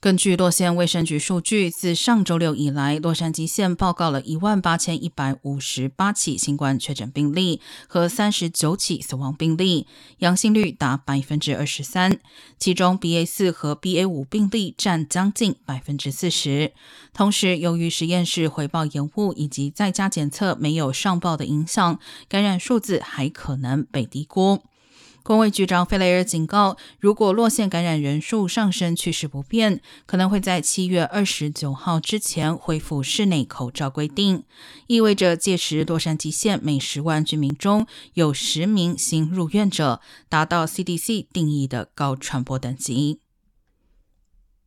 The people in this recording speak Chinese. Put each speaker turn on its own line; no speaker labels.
根据洛县卫生局数据，自上周六以来，洛杉矶县报告了一万八千一百五十八起新冠确诊病例和三十九起死亡病例，阳性率达百分之二十三。其中，BA 四和 BA 五病例占将近百分之四十。同时，由于实验室回报延误以及在家检测没有上报的影响，感染数字还可能被低估。公卫局长费雷尔警告，如果落线感染人数上升趋势不变，可能会在七月二十九号之前恢复室内口罩规定，意味着届时洛杉矶县每十万居民中有十名新入院者，达到 CDC 定义的高传播等级。